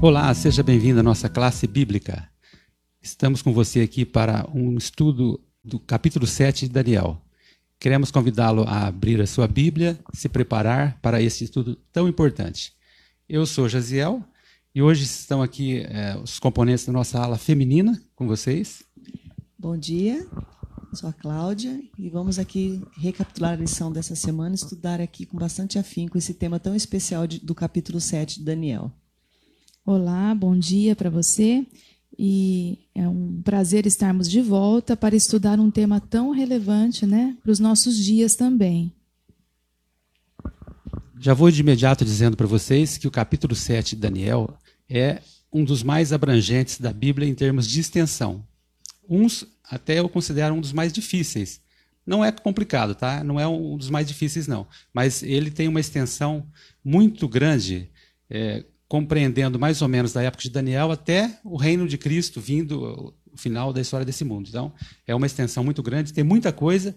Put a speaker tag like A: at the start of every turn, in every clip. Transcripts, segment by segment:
A: Olá, seja bem-vindo à nossa classe bíblica. Estamos com você aqui para um estudo do capítulo 7 de Daniel. Queremos convidá-lo a abrir a sua Bíblia, se preparar para esse estudo tão importante. Eu sou Jaziel e hoje estão aqui é, os componentes da nossa ala feminina com vocês.
B: Bom dia, sou a Cláudia e vamos aqui recapitular a lição dessa semana, estudar aqui com bastante afinco esse tema tão especial de, do capítulo 7 de Daniel.
C: Olá, bom dia para você. E é um prazer estarmos de volta para estudar um tema tão relevante né, para os nossos dias também.
A: Já vou de imediato dizendo para vocês que o capítulo 7 de Daniel é um dos mais abrangentes da Bíblia em termos de extensão. Uns até eu considero um dos mais difíceis. Não é complicado, tá? Não é um dos mais difíceis, não. Mas ele tem uma extensão muito grande. É, compreendendo mais ou menos da época de Daniel até o reino de Cristo vindo o final da história desse mundo. Então, é uma extensão muito grande, tem muita coisa,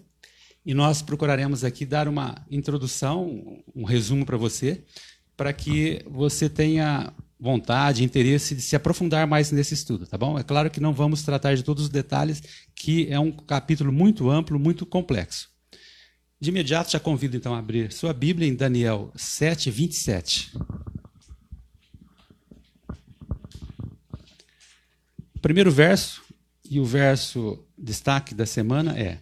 A: e nós procuraremos aqui dar uma introdução, um resumo para você, para que você tenha vontade, interesse de se aprofundar mais nesse estudo, tá bom? É claro que não vamos tratar de todos os detalhes, que é um capítulo muito amplo, muito complexo. De imediato, já convido então a abrir sua Bíblia em Daniel 7, 27. Primeiro verso e o verso destaque da semana é: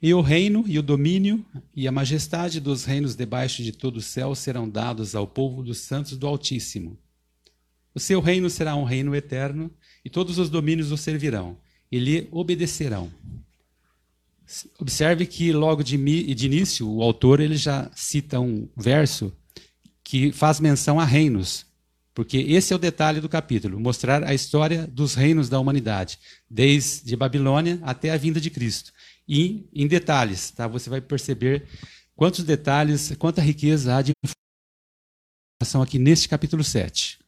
A: E o reino e o domínio e a majestade dos reinos debaixo de todo o céu serão dados ao povo dos santos do Altíssimo. O seu reino será um reino eterno, e todos os domínios o servirão, e lhe obedecerão. Observe que logo de, de início o autor ele já cita um verso que faz menção a reinos, porque esse é o detalhe do capítulo, mostrar a história dos reinos da humanidade, desde Babilônia até a vinda de Cristo. E em detalhes, tá? Você vai perceber quantos detalhes, quanta riqueza há de informação aqui neste capítulo 7.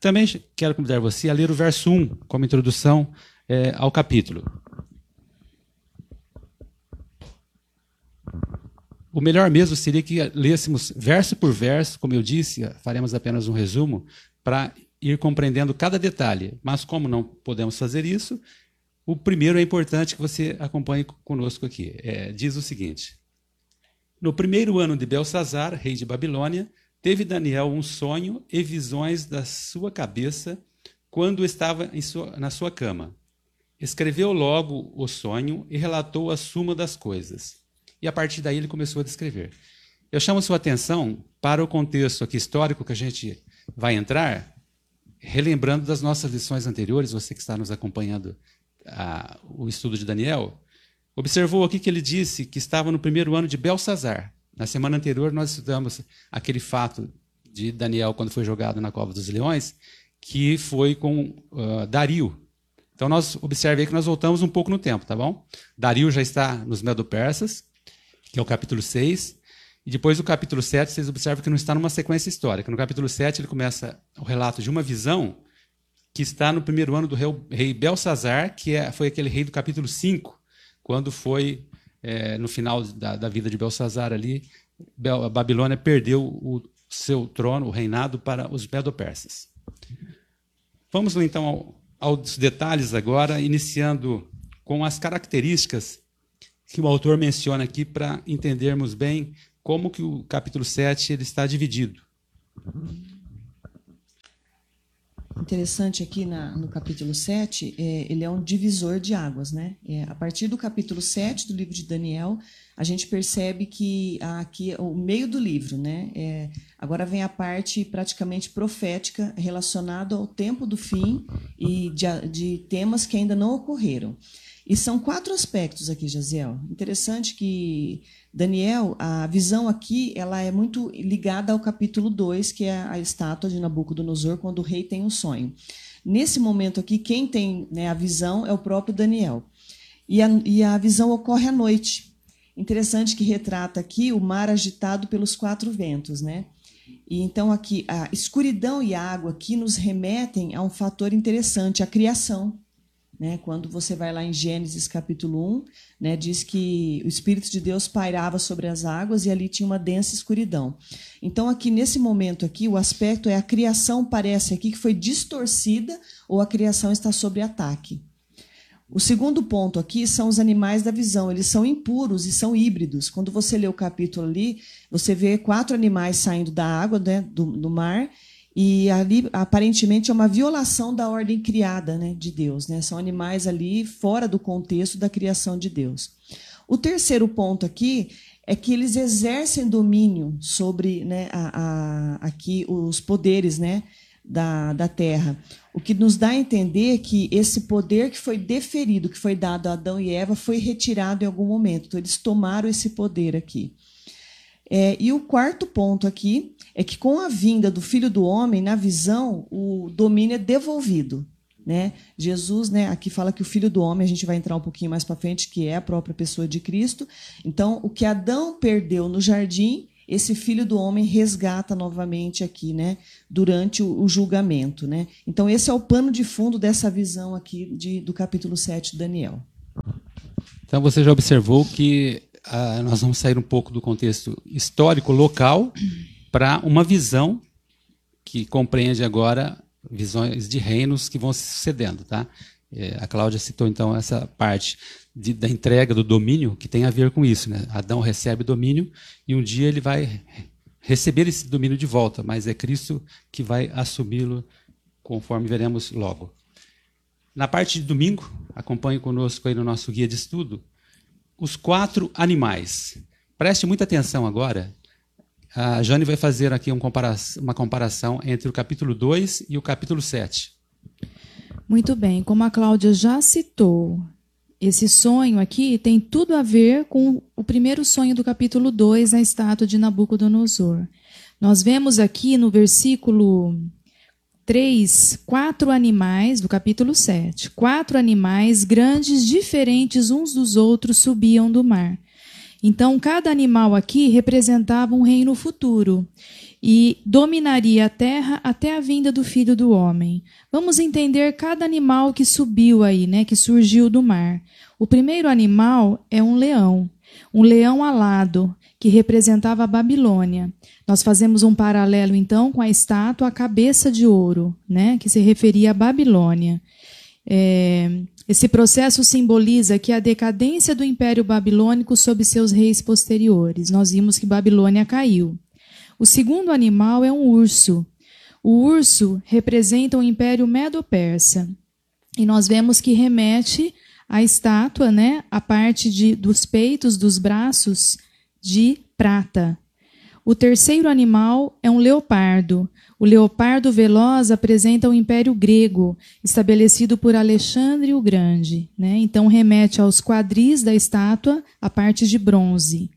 A: Também quero convidar você a ler o verso 1 como introdução é, ao capítulo. O melhor mesmo seria que lêssemos verso por verso, como eu disse, faremos apenas um resumo, para ir compreendendo cada detalhe. Mas como não podemos fazer isso, o primeiro é importante que você acompanhe conosco aqui. É, diz o seguinte: No primeiro ano de Belsazar, rei de Babilônia, teve Daniel um sonho e visões da sua cabeça quando estava sua, na sua cama. Escreveu logo o sonho e relatou a suma das coisas. E a partir daí ele começou a descrever. Eu chamo sua atenção para o contexto aqui histórico que a gente vai entrar, relembrando das nossas lições anteriores, você que está nos acompanhando a, o estudo de Daniel, observou aqui que ele disse que estava no primeiro ano de Belsazar. Na semana anterior, nós estudamos aquele fato de Daniel, quando foi jogado na cova dos leões, que foi com uh, Dario. Então, nós observemos que nós voltamos um pouco no tempo, tá bom? Dario já está nos Medo-Persas, que é o capítulo 6. E depois do capítulo 7, vocês observam que não está numa sequência histórica. No capítulo 7, ele começa o relato de uma visão que está no primeiro ano do rei, Belsazar, que é, foi aquele rei do capítulo 5, quando foi, é, no final da, da, vida de Belsazar ali, a Babilônia perdeu o seu trono, o reinado, para os Medo-Persas. Vamos então ao, aos detalhes agora, iniciando com as características que o autor menciona aqui para entendermos bem como que o capítulo 7 ele está dividido.
B: Interessante aqui na, no capítulo 7, é, ele é um divisor de águas. Né? É, a partir do capítulo 7 do livro de Daniel, a gente percebe que aqui o meio do livro, né? É, agora vem a parte praticamente profética relacionada ao tempo do fim e de, de temas que ainda não ocorreram. E são quatro aspectos aqui, Jaziel. Interessante que Daniel, a visão aqui, ela é muito ligada ao capítulo 2, que é a estátua de Nabucodonosor, quando o rei tem um sonho. Nesse momento aqui, quem tem né, a visão é o próprio Daniel. E a, e a visão ocorre à noite. Interessante que retrata aqui o mar agitado pelos quatro ventos, né? E então aqui a escuridão e a água aqui nos remetem a um fator interessante, a criação. Né? Quando você vai lá em Gênesis capítulo 1, né, diz que o Espírito de Deus pairava sobre as águas e ali tinha uma densa escuridão. Então, aqui nesse momento aqui, o aspecto é a criação parece aqui que foi distorcida ou a criação está sob ataque. O segundo ponto aqui são os animais da visão. Eles são impuros e são híbridos. Quando você lê o capítulo ali, você vê quatro animais saindo da água, né, do, do mar, e ali, aparentemente, é uma violação da ordem criada né, de Deus. Né? São animais ali fora do contexto da criação de Deus. O terceiro ponto aqui é que eles exercem domínio sobre né, a, a, aqui os poderes né, da, da terra. O que nos dá a entender que esse poder que foi deferido, que foi dado a Adão e Eva, foi retirado em algum momento. Então, eles tomaram esse poder aqui. É, e o quarto ponto aqui é que, com a vinda do Filho do Homem, na visão, o domínio é devolvido. Né? Jesus, né, aqui fala que o Filho do Homem, a gente vai entrar um pouquinho mais para frente, que é a própria pessoa de Cristo. Então, o que Adão perdeu no jardim, esse Filho do Homem resgata novamente aqui, né, durante o, o julgamento. Né? Então, esse é o pano de fundo dessa visão aqui de, do capítulo 7 de Daniel.
A: Então, você já observou que ah, nós vamos sair um pouco do contexto histórico local para uma visão que compreende agora visões de reinos que vão se sucedendo, tá? É, a Cláudia citou então essa parte de, da entrega do domínio que tem a ver com isso, né? Adão recebe domínio e um dia ele vai receber esse domínio de volta, mas é Cristo que vai assumi-lo, conforme veremos logo. Na parte de domingo, acompanhe conosco aí no nosso guia de estudo, os quatro animais. Preste muita atenção agora. A Jane vai fazer aqui uma comparação entre o capítulo 2 e o capítulo 7.
C: Muito bem, como a Cláudia já citou, esse sonho aqui tem tudo a ver com o primeiro sonho do capítulo 2, a estátua de Nabucodonosor. Nós vemos aqui no versículo três, quatro animais, do capítulo 7, quatro animais grandes, diferentes uns dos outros, subiam do mar. Então, cada animal aqui representava um reino futuro e dominaria a terra até a vinda do filho do homem. Vamos entender cada animal que subiu aí, né, que surgiu do mar. O primeiro animal é um leão, um leão alado, que representava a Babilônia. Nós fazemos um paralelo então com a estátua a cabeça de ouro, né, que se referia à Babilônia. É, esse processo simboliza que a decadência do Império Babilônico sob seus reis posteriores. Nós vimos que Babilônia caiu. O segundo animal é um urso. O urso representa o Império Medo-Persa. E nós vemos que remete à estátua, né, a parte de, dos peitos, dos braços, de prata. O terceiro animal é um leopardo. O leopardo veloz apresenta o Império Grego, estabelecido por Alexandre o Grande. Né? Então, remete aos quadris da estátua, a parte de bronze.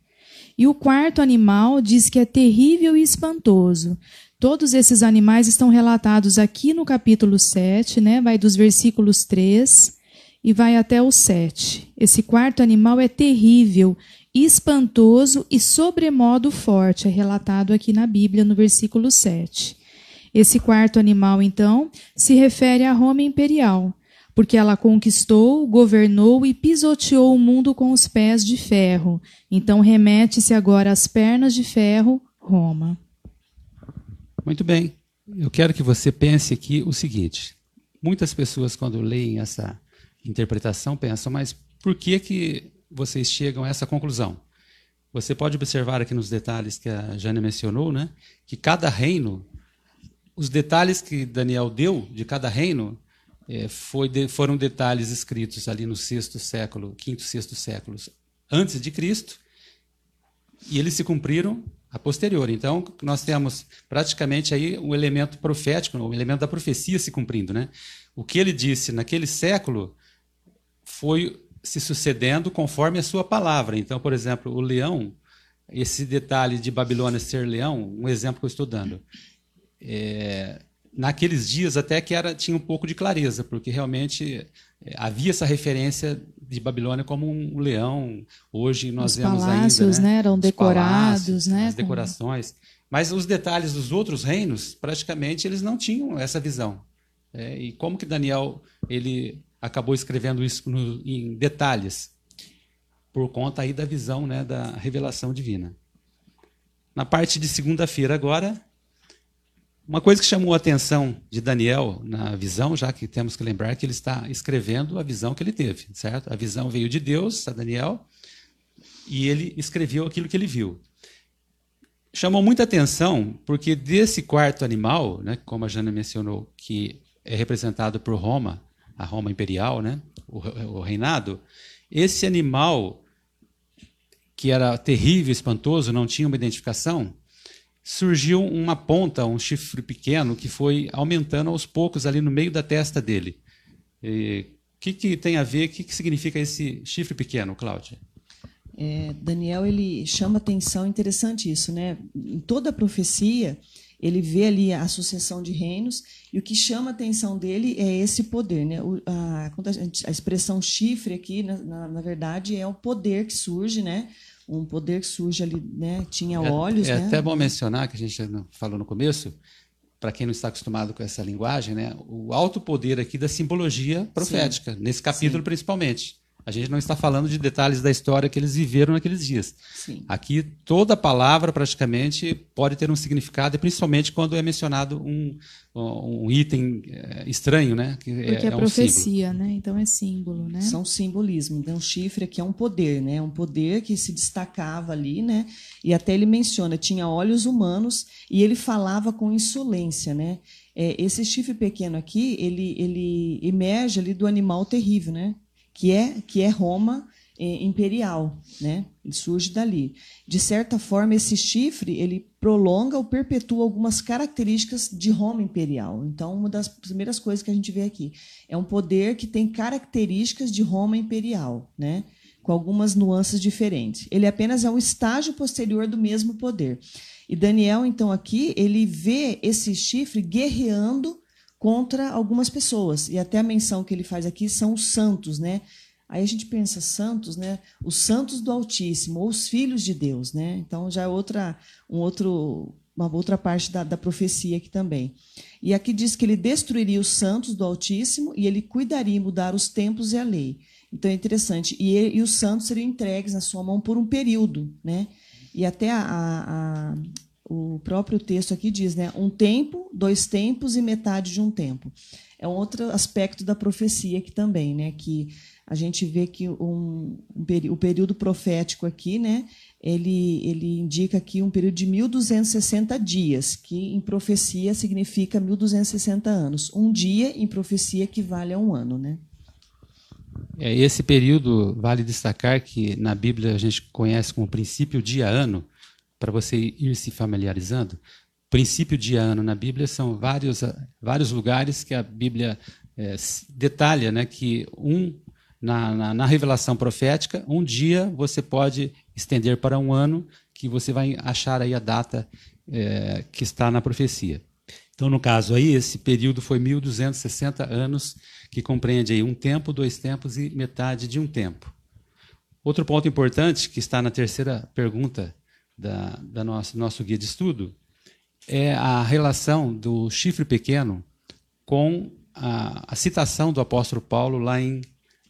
C: E o quarto animal diz que é terrível e espantoso. Todos esses animais estão relatados aqui no capítulo 7, né? vai dos versículos 3 e vai até o 7. Esse quarto animal é terrível espantoso e sobremodo forte, é relatado aqui na Bíblia, no versículo 7. Esse quarto animal, então, se refere à Roma imperial, porque ela conquistou, governou e pisoteou o mundo com os pés de ferro. Então, remete-se agora às pernas de ferro, Roma.
A: Muito bem. Eu quero que você pense aqui o seguinte: muitas pessoas, quando leem essa interpretação, pensam, mas por que, que vocês chegam a essa conclusão? Você pode observar aqui nos detalhes que a Jane mencionou, né, que cada reino, os detalhes que Daniel deu de cada reino, é, de, foram detalhes escritos ali no sexto século, quinto, sexto séculos antes de Cristo, e eles se cumpriram a posterior. Então, nós temos praticamente aí um elemento profético, um elemento da profecia se cumprindo, né? O que ele disse naquele século foi se sucedendo conforme a sua palavra. Então, por exemplo, o leão, esse detalhe de Babilônia ser leão, um exemplo que eu estou dando. É, naqueles dias até que era tinha um pouco de clareza, porque realmente é, havia essa referência de Babilônia como um leão. Hoje nós
C: os
A: vemos
C: palácios,
A: ainda,
C: né? Eram decorados, né?
A: As decorações. Mas os detalhes dos outros reinos, praticamente, eles não tinham essa visão. É, e como que Daniel ele acabou escrevendo isso no, em detalhes, por conta aí da visão né, da revelação divina. Na parte de segunda-feira agora, uma coisa que chamou a atenção de Daniel na visão, já que temos que lembrar que ele está escrevendo a visão que ele teve, certo? A visão veio de Deus, a Daniel, e ele escreveu aquilo que ele viu. Chamou muita atenção porque desse quarto animal, né, como a Jana mencionou, que é representado por Roma, a Roma imperial, né, o, o reinado, esse animal que era terrível, espantoso, não tinha uma identificação, surgiu uma ponta, um chifre pequeno que foi aumentando aos poucos ali no meio da testa dele. O que, que tem a ver? O que, que significa esse chifre pequeno, Cláudia?
B: É, Daniel ele chama atenção, interessante isso, né? Em toda a profecia ele vê ali a sucessão de reinos e o que chama atenção dele é esse poder, né? O, a, a, expressão chifre aqui, na, na, na, verdade, é o poder que surge, né? Um poder surge ali, né? Tinha é, olhos,
A: é,
B: né?
A: até bom mencionar que a gente falou no começo, para quem não está acostumado com essa linguagem, né? O alto poder aqui da simbologia profética, Sim. nesse capítulo Sim. principalmente. A gente não está falando de detalhes da história que eles viveram naqueles dias. Sim. Aqui, toda palavra, praticamente, pode ter um significado, e principalmente quando é mencionado um, um item eh, estranho, né?
C: Que é, Porque é, é profecia, símbolo. né? Então é símbolo, né?
B: São simbolismo. Então, chifre aqui é um poder, né? Um poder que se destacava ali, né? E até ele menciona, tinha olhos humanos e ele falava com insolência, né? É, esse chifre pequeno aqui, ele, ele emerge ali do animal terrível, né? Que é, que é Roma é, imperial, né? Ele surge dali. De certa forma, esse chifre ele prolonga ou perpetua algumas características de Roma imperial. Então, uma das primeiras coisas que a gente vê aqui é um poder que tem características de Roma imperial, né? Com algumas nuances diferentes. Ele apenas é um estágio posterior do mesmo poder. E Daniel, então, aqui, ele vê esse chifre guerreando contra algumas pessoas. E até a menção que ele faz aqui são os santos, né? Aí a gente pensa santos, né? Os santos do Altíssimo, ou os filhos de Deus, né? Então já é outra, um outro, uma outra parte da, da profecia aqui também. E aqui diz que ele destruiria os santos do Altíssimo e ele cuidaria em mudar os tempos e a lei. Então é interessante. E, ele, e os santos seriam entregues na sua mão por um período, né? E até a, a, o próprio texto aqui diz, né? Um tempo, dois tempos e metade de um tempo. É outro aspecto da profecia aqui também, né? Que a gente vê que um, um, o período profético aqui, né? Ele, ele indica aqui um período de 1.260 dias, que em profecia significa 1.260 anos. Um dia em profecia equivale a um ano, né?
A: É, esse período, vale destacar que na Bíblia a gente conhece como princípio dia-ano, para você ir se familiarizando, princípio de ano na Bíblia são vários, vários lugares que a Bíblia é, detalha né, que um na, na, na, revelação profética, um dia você pode estender para um ano, que você vai achar aí a data é, que está na profecia. Então, no caso aí, esse período foi 1.260 anos, que compreende aí um tempo, dois tempos e metade de um tempo. Outro ponto importante, que está na terceira pergunta da, da nosso, nosso guia de estudo é a relação do chifre pequeno com a, a citação do apóstolo Paulo lá em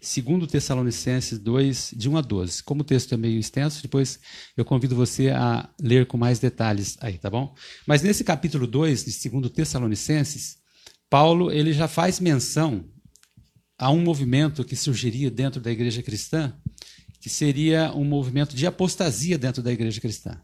A: 2 Tessalonicenses 2, de 1 a 12. Como o texto é meio extenso, depois eu convido você a ler com mais detalhes aí, tá bom? Mas nesse capítulo 2 de 2 Tessalonicenses, Paulo ele já faz menção a um movimento que surgiria dentro da igreja cristã, que seria um movimento de apostasia dentro da igreja cristã.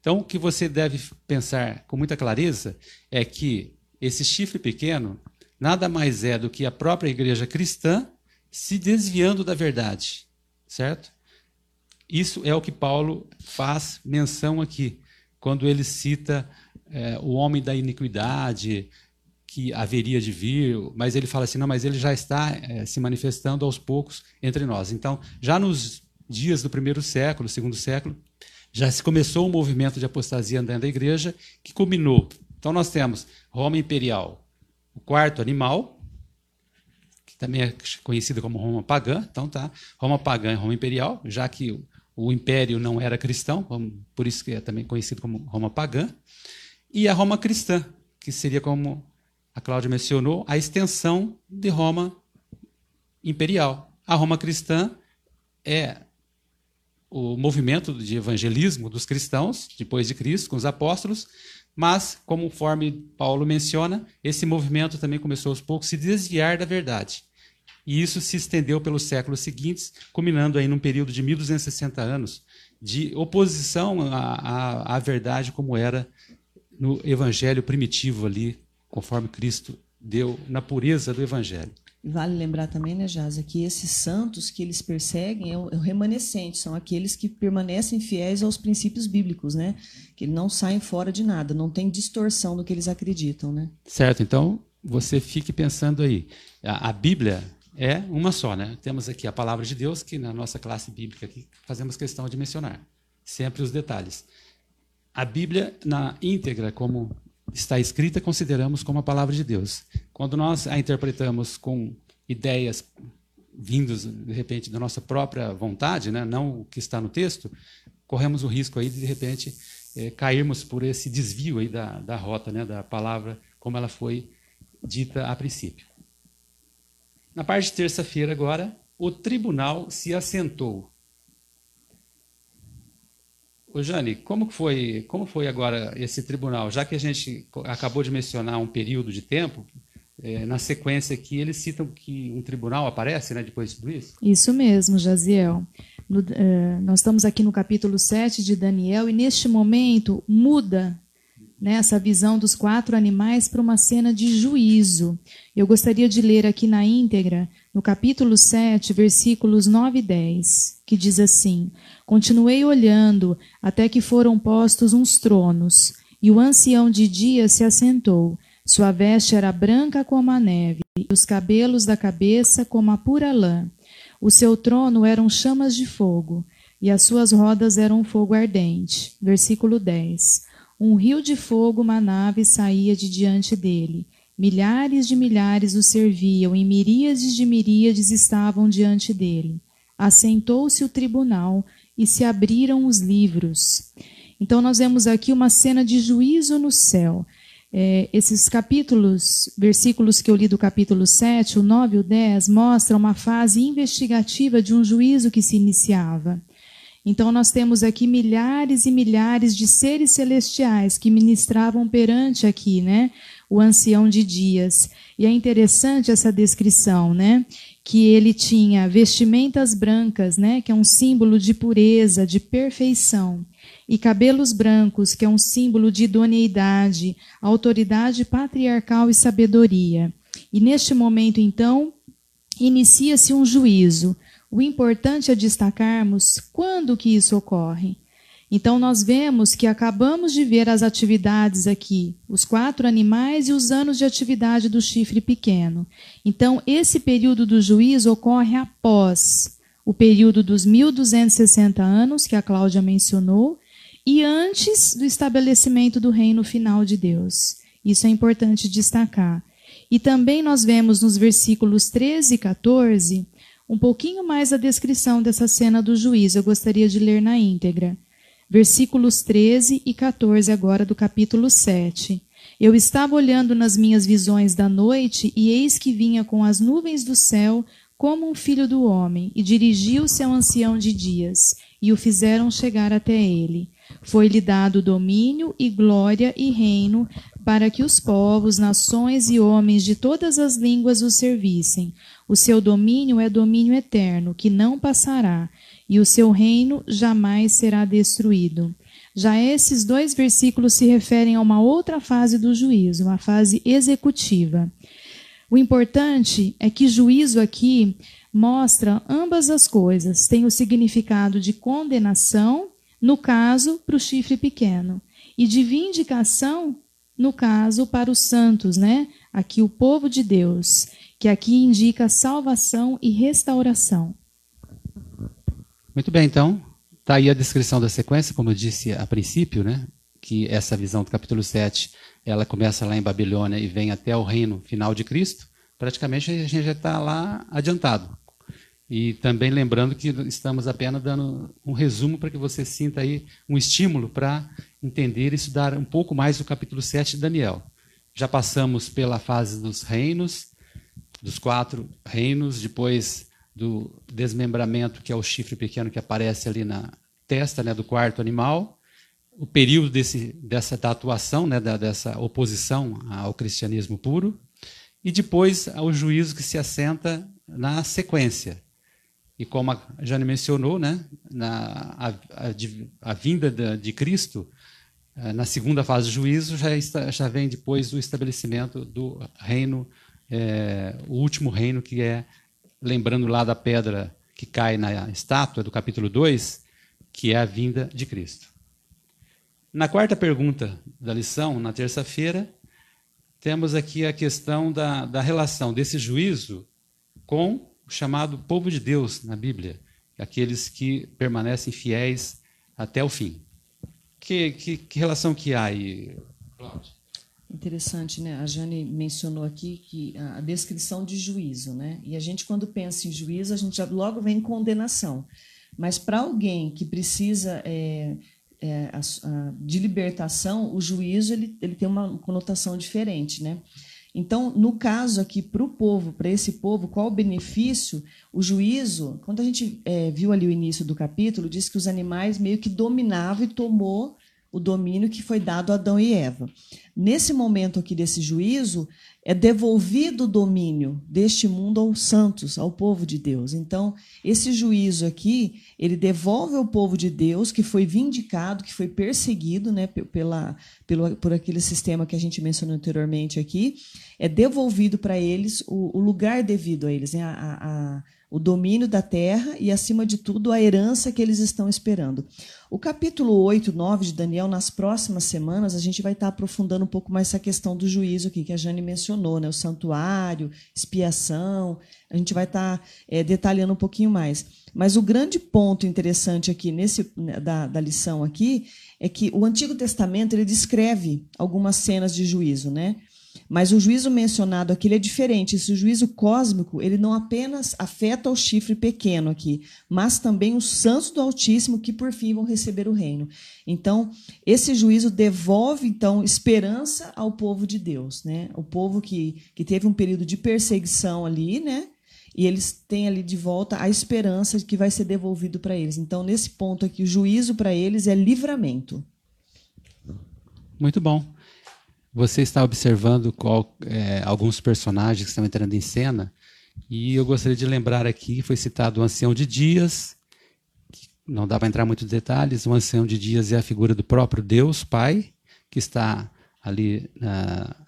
A: Então, o que você deve pensar com muita clareza é que esse chifre pequeno nada mais é do que a própria igreja cristã se desviando da verdade, certo? Isso é o que Paulo faz menção aqui, quando ele cita é, o homem da iniquidade que haveria de vir, mas ele fala assim, não, mas ele já está é, se manifestando aos poucos entre nós. Então, já nos dias do primeiro século, segundo século, já se começou um movimento de apostasia dentro da igreja que culminou. Então, nós temos Roma Imperial, o quarto animal, que também é conhecido como Roma pagã. Então, tá, Roma pagã e Roma Imperial, já que o, o império não era cristão, por isso que é também conhecido como Roma pagã. E a Roma cristã, que seria como a Cláudia mencionou, a extensão de Roma imperial. A Roma cristã é o movimento de evangelismo dos cristãos, depois de Cristo, com os apóstolos, mas, conforme Paulo menciona, esse movimento também começou aos poucos a se desviar da verdade. E isso se estendeu pelos séculos seguintes, culminando aí num período de 1260 anos de oposição à, à, à verdade como era no evangelho primitivo ali, conforme Cristo deu na pureza do evangelho.
B: Vale lembrar também, né, Jaza, que esses santos que eles perseguem é o, é remanescente, são aqueles que permanecem fiéis aos princípios bíblicos, né? Que não saem fora de nada, não tem distorção do que eles acreditam, né?
A: Certo, então você fique pensando aí. A, a Bíblia é uma só, né? Temos aqui a palavra de Deus, que na nossa classe bíblica aqui fazemos questão de mencionar, sempre os detalhes. A Bíblia na íntegra, como está escrita, consideramos como a palavra de Deus. Quando nós a interpretamos com ideias vindos de repente da nossa própria vontade, né? não o que está no texto, corremos o risco aí de de repente é, cairmos por esse desvio aí da, da rota, né? da palavra como ela foi dita a princípio. Na parte de terça-feira agora, o tribunal se assentou. Ô Jane, como foi, como foi agora esse tribunal? Já que a gente acabou de mencionar um período de tempo, é, na sequência aqui eles citam que um tribunal aparece né, depois de tudo isso?
C: Isso mesmo, Jaziel. No, uh, nós estamos aqui no capítulo 7 de Daniel e neste momento muda né, essa visão dos quatro animais para uma cena de juízo. Eu gostaria de ler aqui na íntegra, no capítulo 7, versículos 9 e 10, que diz assim: Continuei olhando até que foram postos uns tronos, e o ancião de dia se assentou. Sua veste era branca como a neve, e os cabelos da cabeça como a pura lã. O seu trono eram chamas de fogo, e as suas rodas eram fogo ardente. Versículo 10. Um rio de fogo manava e saía de diante dele. Milhares de milhares o serviam, e miríades de miríades estavam diante dele. Assentou-se o tribunal, e se abriram os livros. Então, nós vemos aqui uma cena de juízo no céu. É, esses capítulos, versículos que eu li do capítulo 7, o 9 e o 10, mostram uma fase investigativa de um juízo que se iniciava. Então, nós temos aqui milhares e milhares de seres celestiais que ministravam perante aqui, né? O ancião de dias. E é interessante essa descrição, né? Que ele tinha vestimentas brancas, né, que é um símbolo de pureza, de perfeição, e cabelos brancos, que é um símbolo de idoneidade, autoridade patriarcal e sabedoria. E neste momento, então, inicia-se um juízo. O importante é destacarmos quando que isso ocorre. Então, nós vemos que acabamos de ver as atividades aqui, os quatro animais e os anos de atividade do chifre pequeno. Então, esse período do juízo ocorre após o período dos 1260 anos, que a Cláudia mencionou, e antes do estabelecimento do reino final de Deus. Isso é importante destacar. E também nós vemos nos versículos 13 e 14 um pouquinho mais a descrição dessa cena do juízo. Eu gostaria de ler na íntegra versículos 13 e 14 agora do capítulo 7. Eu estava olhando nas minhas visões da noite, e eis que vinha com as nuvens do céu como um filho do homem, e dirigiu-se ao ancião de dias, e o fizeram chegar até ele. Foi-lhe dado domínio e glória e reino, para que os povos, nações e homens de todas as línguas o servissem. O seu domínio é domínio eterno, que não passará, e o seu reino jamais será destruído. Já esses dois versículos se referem a uma outra fase do juízo, uma fase executiva. O importante é que juízo aqui mostra ambas as coisas. Tem o significado de condenação, no caso, para o chifre pequeno, e de vindicação, no caso, para os santos, né? Aqui o povo de Deus, que aqui indica salvação e restauração.
A: Muito bem, então, está aí a descrição da sequência, como eu disse a princípio, né? que essa visão do capítulo 7, ela começa lá em Babilônia e vem até o reino final de Cristo, praticamente a gente já está lá adiantado. E também lembrando que estamos apenas dando um resumo para que você sinta aí um estímulo para entender e estudar um pouco mais o capítulo 7 de Daniel. Já passamos pela fase dos reinos, dos quatro reinos, depois do desmembramento, que é o chifre pequeno que aparece ali na testa né, do quarto animal, o período desse, dessa atuação, né, da, dessa oposição ao cristianismo puro, e depois o juízo que se assenta na sequência. E como a Jane mencionou, né, na, a, a, a vinda de, de Cristo, eh, na segunda fase do juízo, já, está, já vem depois o estabelecimento do reino, é, o último reino, que é, lembrando lá da pedra que cai na estátua do capítulo 2, que é a vinda de Cristo. Na quarta pergunta da lição, na terça-feira, temos aqui a questão da, da relação desse juízo com o chamado povo de Deus na Bíblia, aqueles que permanecem fiéis até o fim. Que, que, que relação que há aí, Cláudio?
B: Interessante, né? A Jane mencionou aqui que a descrição de juízo, né? E a gente, quando pensa em juízo, a gente já logo vem em condenação. Mas para alguém que precisa é, é, a, a, de libertação, o juízo ele, ele tem uma conotação diferente, né? Então, no caso aqui, para o povo, para esse povo, qual o benefício? O juízo, quando a gente é, viu ali o início do capítulo, diz que os animais meio que dominavam e tomou o domínio que foi dado a Adão e Eva. Nesse momento aqui desse juízo, é devolvido o domínio deste mundo aos santos, ao povo de Deus. Então, esse juízo aqui, ele devolve ao povo de Deus que foi vindicado, que foi perseguido né, pela, pelo, por aquele sistema que a gente mencionou anteriormente aqui, é devolvido para eles o, o, lugar devido a eles, né, a, a o domínio da terra e, acima de tudo, a herança que eles estão esperando. O capítulo 8, 9 de Daniel, nas próximas semanas, a gente vai estar aprofundando um pouco mais essa questão do juízo aqui, que a Jane mencionou, né? o santuário, expiação, a gente vai estar é, detalhando um pouquinho mais. Mas o grande ponto interessante aqui nesse né, da, da lição aqui é que o Antigo Testamento ele descreve algumas cenas de juízo, né? Mas o juízo mencionado aqui é diferente. Esse juízo cósmico, ele não apenas afeta o chifre pequeno aqui, mas também os santos do Altíssimo que por fim vão receber o reino. Então, esse juízo devolve então esperança ao povo de Deus, né? O povo que, que teve um período de perseguição ali, né? E eles têm ali de volta a esperança de que vai ser devolvido para eles. Então, nesse ponto aqui, o juízo para eles é livramento.
A: Muito bom. Você está observando qual, é, alguns personagens que estão entrando em cena, e eu gostaria de lembrar aqui, foi citado o Ancião de Dias, não dá para entrar muito em detalhes, o Ancião de Dias é a figura do próprio Deus, Pai, que está ali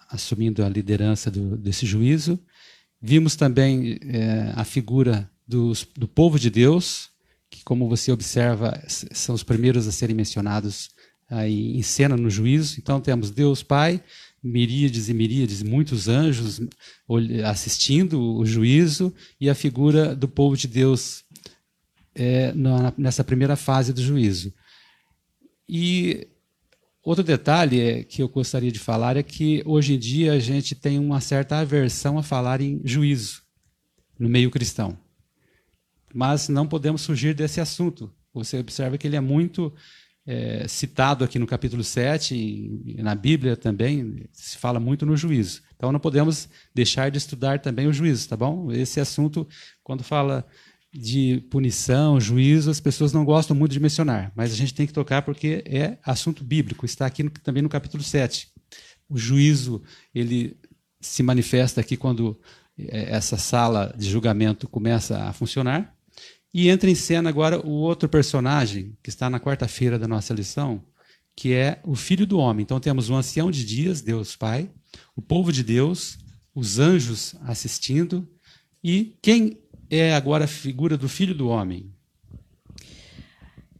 A: assumindo a liderança do, desse juízo. Vimos também é, a figura dos, do povo de Deus, que, como você observa, são os primeiros a serem mencionados aí em cena no juízo. Então temos Deus Pai, miríades e miríades, muitos anjos assistindo o juízo e a figura do povo de Deus é, nessa primeira fase do juízo. E outro detalhe é, que eu gostaria de falar é que hoje em dia a gente tem uma certa aversão a falar em juízo no meio cristão. Mas não podemos fugir desse assunto. Você observa que ele é muito é, citado aqui no capítulo 7, e na Bíblia também, se fala muito no juízo. Então não podemos deixar de estudar também o juízo, tá bom? Esse assunto, quando fala de punição, juízo, as pessoas não gostam muito de mencionar, mas a gente tem que tocar porque é assunto bíblico, está aqui no, também no capítulo 7. O juízo, ele se manifesta aqui quando é, essa sala de julgamento começa a funcionar, e entra em cena agora o outro personagem, que está na quarta-feira da nossa lição, que é o Filho do Homem. Então temos o ancião de dias, Deus Pai, o povo de Deus, os anjos assistindo, e quem é agora a figura do Filho do Homem?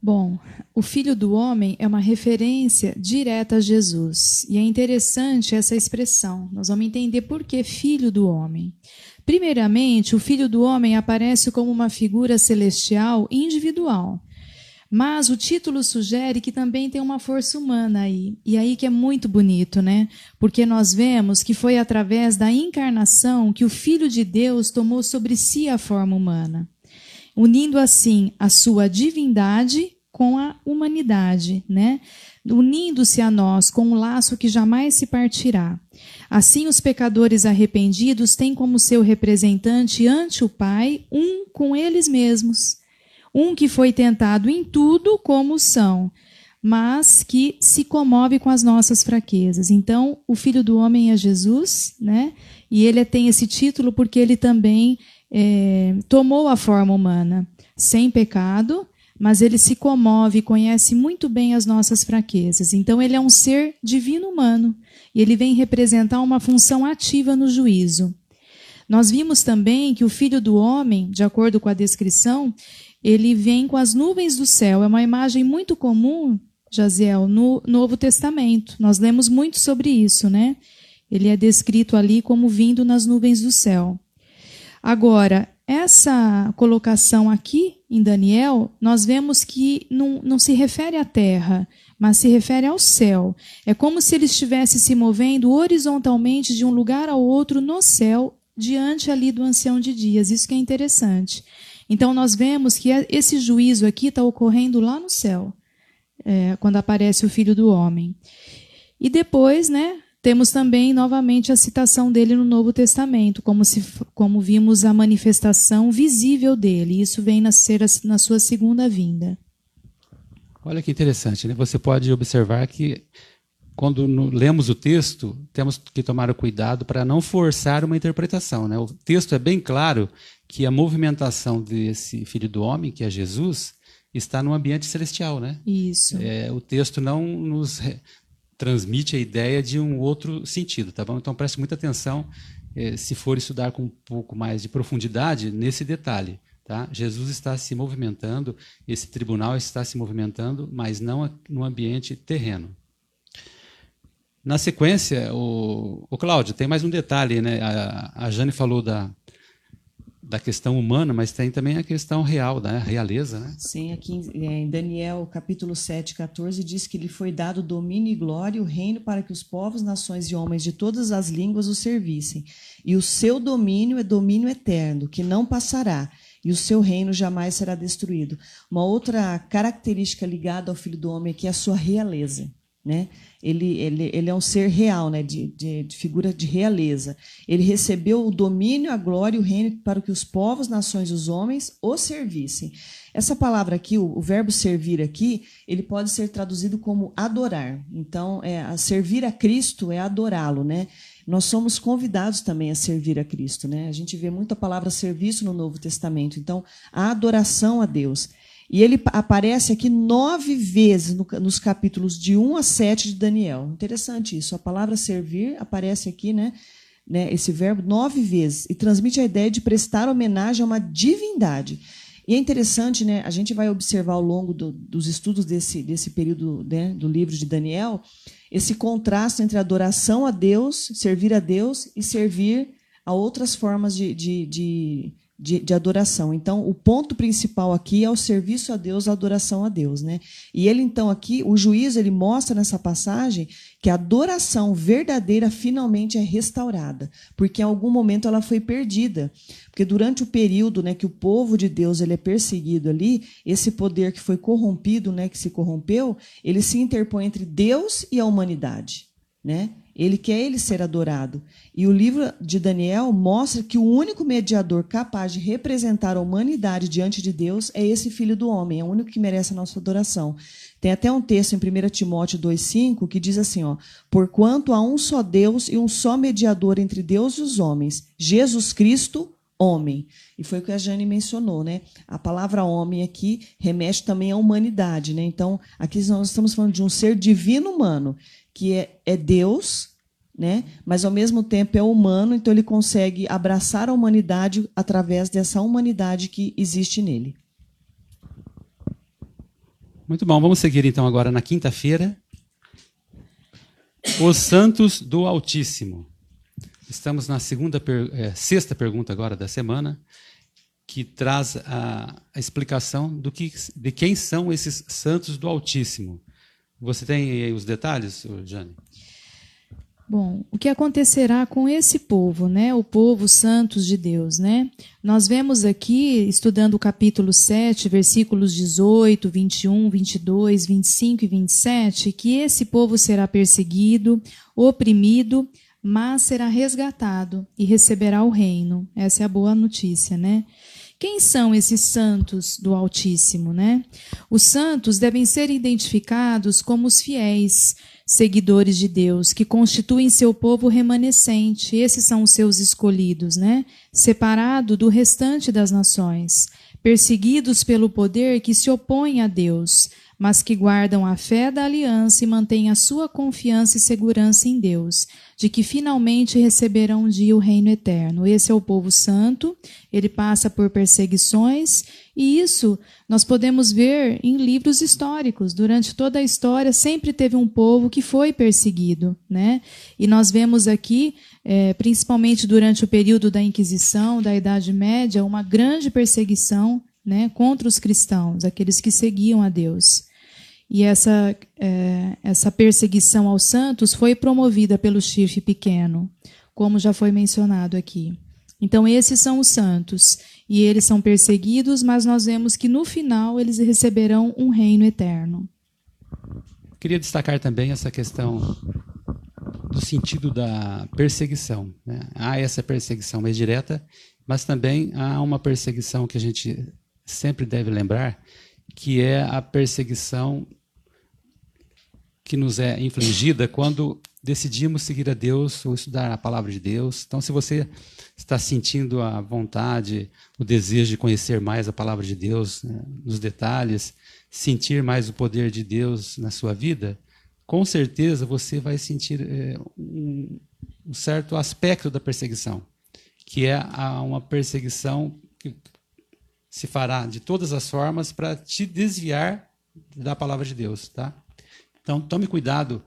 C: Bom, o Filho do Homem é uma referência direta a Jesus. E é interessante essa expressão. Nós vamos entender por que Filho do Homem. Primeiramente, o Filho do Homem aparece como uma figura celestial individual. Mas o título sugere que também tem uma força humana aí. E aí que é muito bonito, né? Porque nós vemos que foi através da encarnação que o Filho de Deus tomou sobre si a forma humana, unindo assim a sua divindade com a humanidade, né? Unindo-se a nós com um laço que jamais se partirá. Assim, os pecadores arrependidos têm como seu representante ante o Pai um com eles mesmos, um que foi tentado em tudo como são, mas que se comove com as nossas fraquezas. Então, o Filho do Homem é Jesus, né? E ele tem esse título porque ele também é, tomou a forma humana, sem pecado, mas ele se comove e conhece muito bem as nossas fraquezas. Então, ele é um ser divino humano e ele vem representar uma função ativa no juízo. Nós vimos também que o Filho do Homem, de acordo com a descrição, ele vem com as nuvens do céu. É uma imagem muito comum Jaziel, no Novo Testamento. Nós lemos muito sobre isso, né? Ele é descrito ali como vindo nas nuvens do céu. Agora, essa colocação aqui em Daniel, nós vemos que não, não se refere à terra, mas se refere ao céu. É como se ele estivesse se movendo horizontalmente de um lugar ao outro no céu, diante ali do ancião de dias. Isso que é interessante. Então, nós vemos que esse juízo aqui está ocorrendo lá no céu é, quando aparece o Filho do Homem. E depois, né, temos também novamente a citação dele no Novo Testamento, como, se, como vimos a manifestação visível dele. Isso vem na, ser, na sua segunda vinda.
A: Olha que interessante, né? Você pode observar que quando lemos o texto, temos que tomar o cuidado para não forçar uma interpretação. Né? O texto é bem claro que a movimentação desse filho do homem, que é Jesus, está no ambiente celestial, né?
C: Isso.
A: É, o texto não nos transmite a ideia de um outro sentido, tá bom? Então preste muita atenção é, se for estudar com um pouco mais de profundidade nesse detalhe, tá? Jesus está se movimentando, esse tribunal está se movimentando, mas não no ambiente terreno. Na sequência, o, o Cláudio, tem mais um detalhe, né? A, a Jane falou da, da questão humana, mas tem também a questão real, da realeza. Né?
B: Sim, aqui em Daniel, capítulo 7, 14, diz que lhe foi dado domínio e glória, o reino para que os povos, nações e homens de todas as línguas o servissem. E o seu domínio é domínio eterno, que não passará, e o seu reino jamais será destruído. Uma outra característica ligada ao Filho do Homem é que é a sua realeza. Né? Ele, ele, ele é um ser real, né? de, de, de, figura de realeza. Ele recebeu o domínio, a glória e o reino para que os povos, nações e os homens o servissem. Essa palavra aqui, o, o verbo servir aqui, ele pode ser traduzido como adorar. Então, é, a servir a Cristo é adorá-lo. Né? Nós somos convidados também a servir a Cristo. Né? A gente vê muita palavra serviço no Novo Testamento. Então, a adoração a Deus. E ele aparece aqui nove vezes no, nos capítulos de 1 a 7 de Daniel. Interessante isso. A palavra servir aparece aqui, né? né esse verbo, nove vezes. E transmite a ideia de prestar homenagem a uma divindade. E é interessante, né? A gente vai observar ao longo do, dos estudos desse, desse período né, do livro de Daniel esse contraste entre adoração a Deus, servir a Deus e servir a outras formas de, de, de de, de, adoração. Então, o ponto principal aqui é o serviço a Deus, a adoração a Deus, né? E ele então aqui, o juiz, ele mostra nessa passagem que a adoração verdadeira finalmente é restaurada, porque em algum momento ela foi perdida. Porque durante o período, né, que o povo de Deus ele é perseguido ali, esse poder que foi corrompido, né, que se corrompeu, ele se interpõe entre Deus e a humanidade, né? Ele quer ele ser adorado. E o livro de Daniel mostra que o único mediador capaz de representar a humanidade diante de Deus é esse filho do homem, é o único que merece a nossa adoração. Tem até um texto em 1 Timóteo 2,5 que diz assim: ó, Porquanto há um só Deus e um só mediador entre Deus e os homens, Jesus Cristo, homem. E foi o que a Jane mencionou, né? A palavra homem aqui remete também à humanidade, né? Então, aqui nós estamos falando de um ser divino humano que é, é Deus, né? mas ao mesmo tempo é humano, então ele consegue abraçar a humanidade através dessa humanidade que existe nele.
A: Muito bom, vamos seguir então agora na quinta-feira. Os Santos do Altíssimo. Estamos na segunda, é, sexta pergunta agora da semana, que traz a, a explicação do que, de quem são esses santos do Altíssimo. Você tem os detalhes, Jane?
C: Bom, o que acontecerá com esse povo, né? O povo santos de Deus, né? Nós vemos aqui, estudando o capítulo 7, versículos 18, 21, 22, 25 e 27, que esse povo será perseguido, oprimido, mas será resgatado e receberá o reino. Essa é a boa notícia, né? Quem são esses santos do Altíssimo, né? Os santos devem ser identificados como os fiéis, seguidores de Deus, que constituem seu povo remanescente. Esses são os seus escolhidos, né? Separado do restante das nações, perseguidos pelo poder que se opõe a Deus, mas que guardam a fé da aliança e mantêm a sua confiança e segurança em Deus, de que finalmente receberão um dia o reino eterno. Esse é o povo santo, ele passa por perseguições, e isso nós podemos ver em livros históricos. Durante toda a história, sempre teve um povo que foi perseguido. Né? E nós vemos aqui, é, principalmente durante o período da Inquisição, da Idade Média, uma grande perseguição né, contra os cristãos, aqueles que seguiam a Deus. E essa, é, essa perseguição aos santos foi promovida pelo chifre pequeno, como já foi mencionado aqui. Então, esses são os santos, e eles são perseguidos, mas nós vemos que no final eles receberão um reino eterno.
A: Queria destacar também essa questão do sentido da perseguição. Né? Há essa perseguição mais direta, mas também há uma perseguição que a gente sempre deve lembrar, que é a perseguição que nos é infligida quando decidimos seguir a Deus ou estudar a palavra de Deus. Então, se você está sentindo a vontade, o desejo de conhecer mais a palavra de Deus né, nos detalhes, sentir mais o poder de Deus na sua vida, com certeza você vai sentir é, um, um, certo aspecto da perseguição, que é a, uma perseguição que se fará de todas as formas para te desviar da palavra de Deus, tá? Então, tome cuidado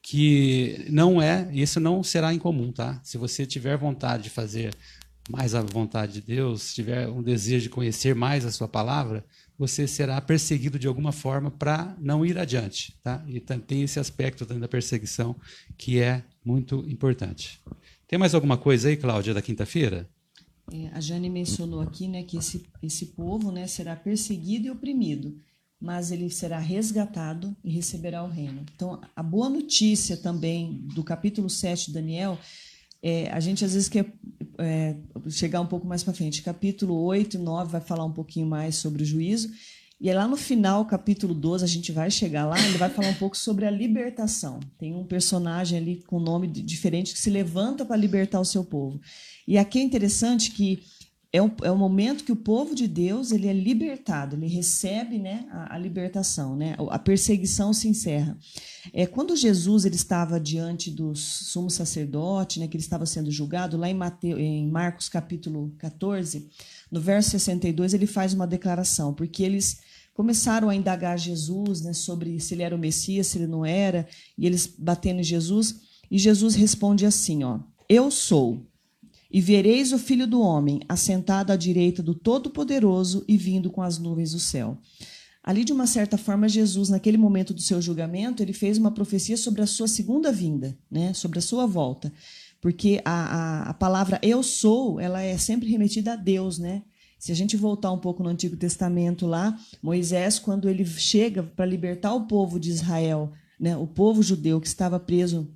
A: que não é, isso não será incomum, tá? Se você tiver vontade de fazer mais a vontade de Deus, tiver um desejo de conhecer mais a sua palavra, você será perseguido de alguma forma para não ir adiante, tá? E tem esse aspecto da perseguição que é muito importante. Tem mais alguma coisa aí, Cláudia, da quinta-feira?
B: É, a Jane mencionou aqui, né, que esse, esse povo, né, será perseguido e oprimido mas ele será resgatado e receberá o reino. Então, a boa notícia também do capítulo 7 de Daniel, é, a gente às vezes quer é, chegar um pouco mais para frente. Capítulo 8 e 9 vai falar um pouquinho mais sobre o juízo. E lá no final, capítulo 12, a gente vai chegar lá, ele vai falar um pouco sobre a libertação. Tem um personagem ali com nome diferente que se levanta para libertar o seu povo. E aqui é interessante que é um, é um momento que o povo de Deus ele é libertado, ele recebe né, a, a libertação, né, a perseguição se encerra. É, quando Jesus ele estava diante do sumo sacerdote, né, que ele estava sendo julgado, lá em, Mateus, em Marcos capítulo 14, no verso 62, ele faz uma declaração, porque eles começaram a indagar Jesus né, sobre se ele era o Messias, se ele não era, e eles batendo em Jesus, e Jesus responde assim: ó, Eu sou e vereis o Filho do Homem assentado à direita do Todo-Poderoso e vindo com as nuvens do céu. Ali, de uma certa forma, Jesus, naquele momento do seu julgamento, ele fez uma profecia sobre a sua segunda vinda, né? sobre a sua volta. Porque a, a, a palavra eu sou, ela é sempre remetida a Deus, né? Se a gente voltar um pouco no Antigo Testamento lá, Moisés, quando ele chega para libertar o povo de Israel, né, o povo judeu que estava preso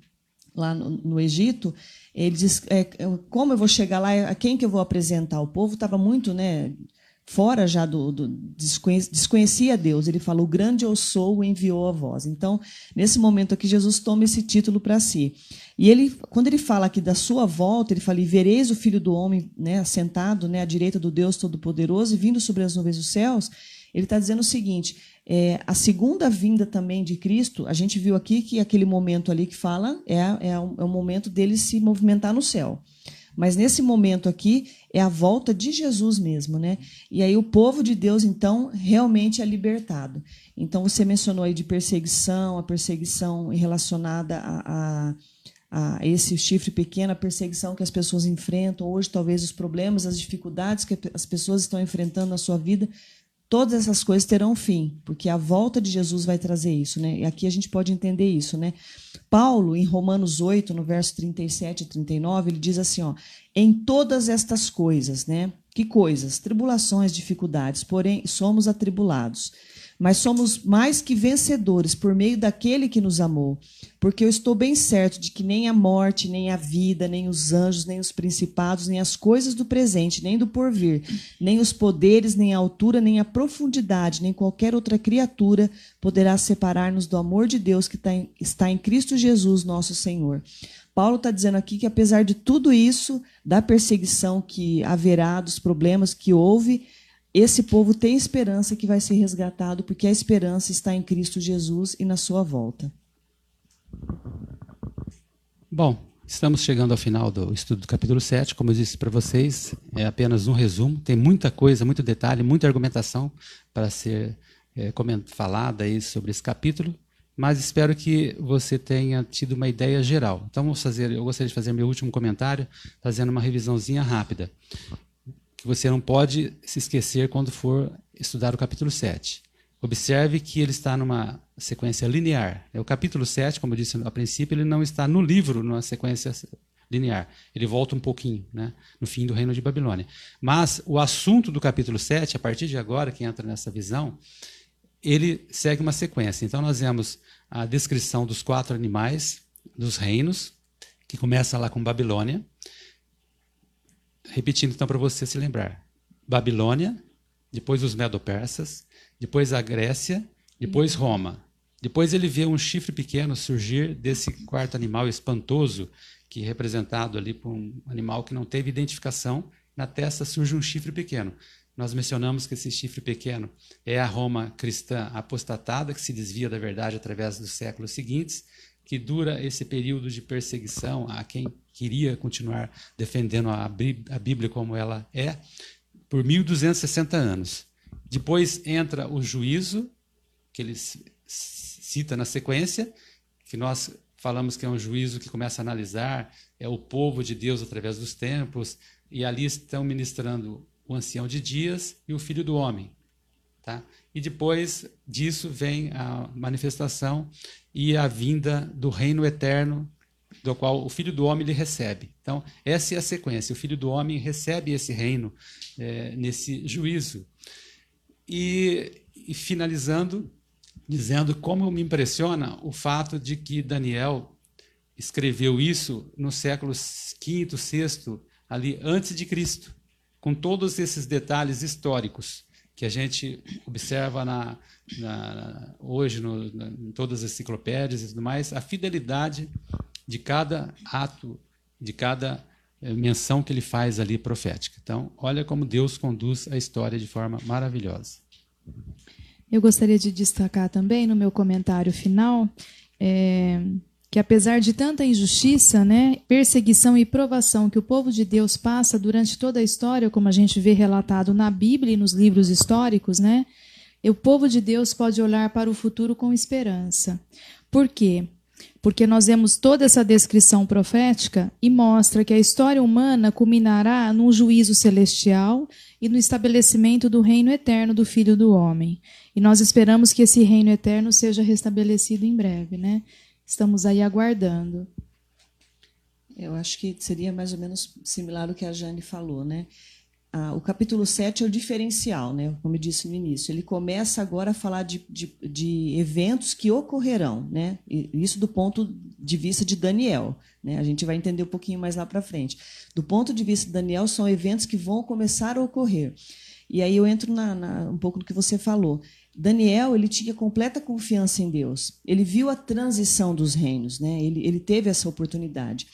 B: lá no, no Egito, ele diz, é, como eu vou chegar lá, a quem que eu vou apresentar? O povo estava muito né, fora já do, do desconhecia Deus. Ele falou: "O grande eu sou enviou a voz". Então, nesse momento aqui Jesus toma esse título para si. E ele, quando ele fala aqui da sua volta, ele fala: "E vereis o Filho do homem, né, assentado, né, à direita do Deus Todo-Poderoso e vindo sobre as nuvens dos céus". Ele está dizendo o seguinte: é, a segunda vinda também de Cristo, a gente viu aqui que aquele momento ali que fala é, é, o, é o momento dele se movimentar no céu. Mas nesse momento aqui é a volta de Jesus mesmo, né? E aí o povo de Deus, então, realmente é libertado. Então você mencionou aí de perseguição, a perseguição relacionada a, a a esse chifre pequeno, a perseguição que as pessoas enfrentam, hoje talvez os problemas, as dificuldades que as pessoas estão enfrentando na sua vida, todas essas coisas terão fim, porque a volta de Jesus vai trazer isso, né? E aqui a gente pode entender isso, né? Paulo, em Romanos 8, no verso 37 e 39, ele diz assim, ó: "Em todas estas coisas, né? Que coisas? Tribulações, dificuldades, porém somos atribulados, mas somos mais que vencedores por meio daquele que nos amou. Porque eu estou bem certo de que nem a morte, nem a vida, nem os anjos, nem os principados, nem as coisas do presente, nem do porvir, nem os poderes, nem a altura, nem a profundidade, nem qualquer outra criatura poderá separar-nos do amor de Deus que tá está em Cristo Jesus, nosso Senhor. Paulo está dizendo aqui que, apesar de tudo isso, da perseguição que haverá, dos problemas que houve, esse povo tem esperança que vai ser resgatado, porque a esperança está em Cristo Jesus e na sua volta.
A: Bom, estamos chegando ao final do estudo do capítulo 7. Como eu disse para vocês, é apenas um resumo. Tem muita coisa, muito detalhe, muita argumentação para ser é, falada aí sobre esse capítulo, mas espero que você tenha tido uma ideia geral. Então, vamos fazer, eu gostaria de fazer meu último comentário, fazendo uma revisãozinha rápida que você não pode se esquecer quando for estudar o capítulo 7. Observe que ele está numa sequência linear. O capítulo 7, como eu disse a princípio, ele não está no livro numa sequência linear. Ele volta um pouquinho, né, no fim do reino de Babilônia. Mas o assunto do capítulo 7, a partir de agora, que entra nessa visão, ele segue uma sequência. Então nós vemos a descrição dos quatro animais dos reinos, que começa lá com Babilônia, repetindo então para você se lembrar: Babilônia, depois os Medo-Persas, depois a Grécia, depois Roma. Depois ele vê um chifre pequeno surgir desse quarto animal espantoso, que é representado ali por um animal que não teve identificação. Na testa surge um chifre pequeno. Nós mencionamos que esse chifre pequeno é a Roma cristã apostatada, que se desvia da verdade através dos séculos seguintes, que dura esse período de perseguição a quem queria continuar defendendo a Bíblia como ela é, por 1260 anos. Depois entra o juízo, que ele cita na sequência, que nós falamos que é um juízo que começa a analisar é o povo de Deus através dos tempos, e ali estão ministrando o ancião de dias e o filho do homem. Tá? E depois disso vem a manifestação e a vinda do reino eterno do qual o Filho do Homem lhe recebe. Então, essa é a sequência. O Filho do Homem recebe esse reino é, nesse juízo. E, e, finalizando, dizendo como me impressiona o fato de que Daniel escreveu isso no século V, VI, ali antes de Cristo, com todos esses detalhes históricos que a gente observa na, na, hoje no, na, em todas as enciclopédias e tudo mais, a fidelidade de cada ato, de cada eh, menção que ele faz ali profética. Então, olha como Deus conduz a história de forma maravilhosa.
C: Eu gostaria de destacar também no meu comentário final é, que apesar de tanta injustiça, né, perseguição e provação que o povo de Deus passa durante toda a história, como a gente vê relatado na Bíblia e nos livros históricos, né, o povo de Deus pode olhar para o futuro com esperança. Por quê? Porque nós vemos toda essa descrição profética e mostra que a história humana culminará num juízo celestial e no estabelecimento do reino eterno do Filho do Homem. E nós esperamos que esse reino eterno seja restabelecido em breve, né? Estamos aí aguardando.
B: Eu acho que seria mais ou menos similar ao que a Jane falou, né? Ah, o capítulo 7 é o diferencial, né? como eu disse no início. Ele começa agora a falar de, de, de eventos que ocorrerão, né? Isso do ponto de vista de Daniel. Né? A gente vai entender um pouquinho mais lá para frente. Do ponto de vista de Daniel, são eventos que vão começar a ocorrer. E aí eu entro na, na, um pouco do que você falou. Daniel ele tinha completa confiança em Deus. Ele viu a transição dos reinos, né? ele, ele teve essa oportunidade.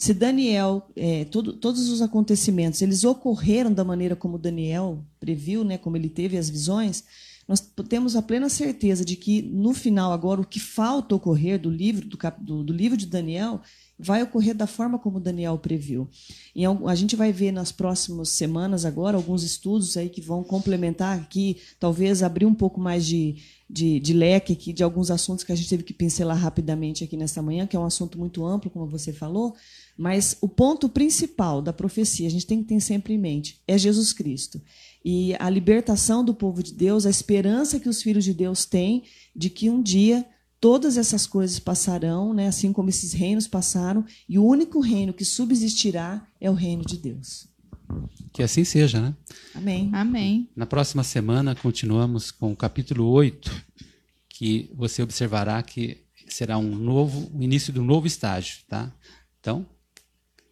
B: Se Daniel, é, todo, todos os acontecimentos, eles ocorreram da maneira como Daniel previu, né, como ele teve as visões, nós temos a plena certeza de que no final agora o que falta ocorrer do livro do, do, do livro de Daniel vai ocorrer da forma como Daniel previu. E a gente vai ver nas próximas semanas agora alguns estudos aí que vão complementar aqui, talvez abrir um pouco mais de, de, de leque aqui de alguns assuntos que a gente teve que pincelar rapidamente aqui nesta manhã, que é um assunto muito amplo, como você falou, mas o ponto principal da profecia, a gente tem que ter sempre em mente, é Jesus Cristo. E a libertação do povo de Deus, a esperança que os filhos de Deus têm de que um dia todas essas coisas passarão, né, assim como esses reinos passaram, e o único reino que subsistirá é o reino de Deus.
A: Que assim seja, né?
B: Amém.
C: Amém.
A: Na próxima semana continuamos com o capítulo 8, que você observará que será um novo, o início de um novo estágio, tá? Então,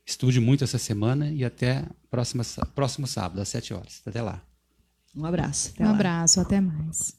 A: estude muito essa semana e até próxima, próximo sábado, às 7 horas. Até lá.
B: Um abraço. Até
C: Um
B: lá.
C: abraço, até mais.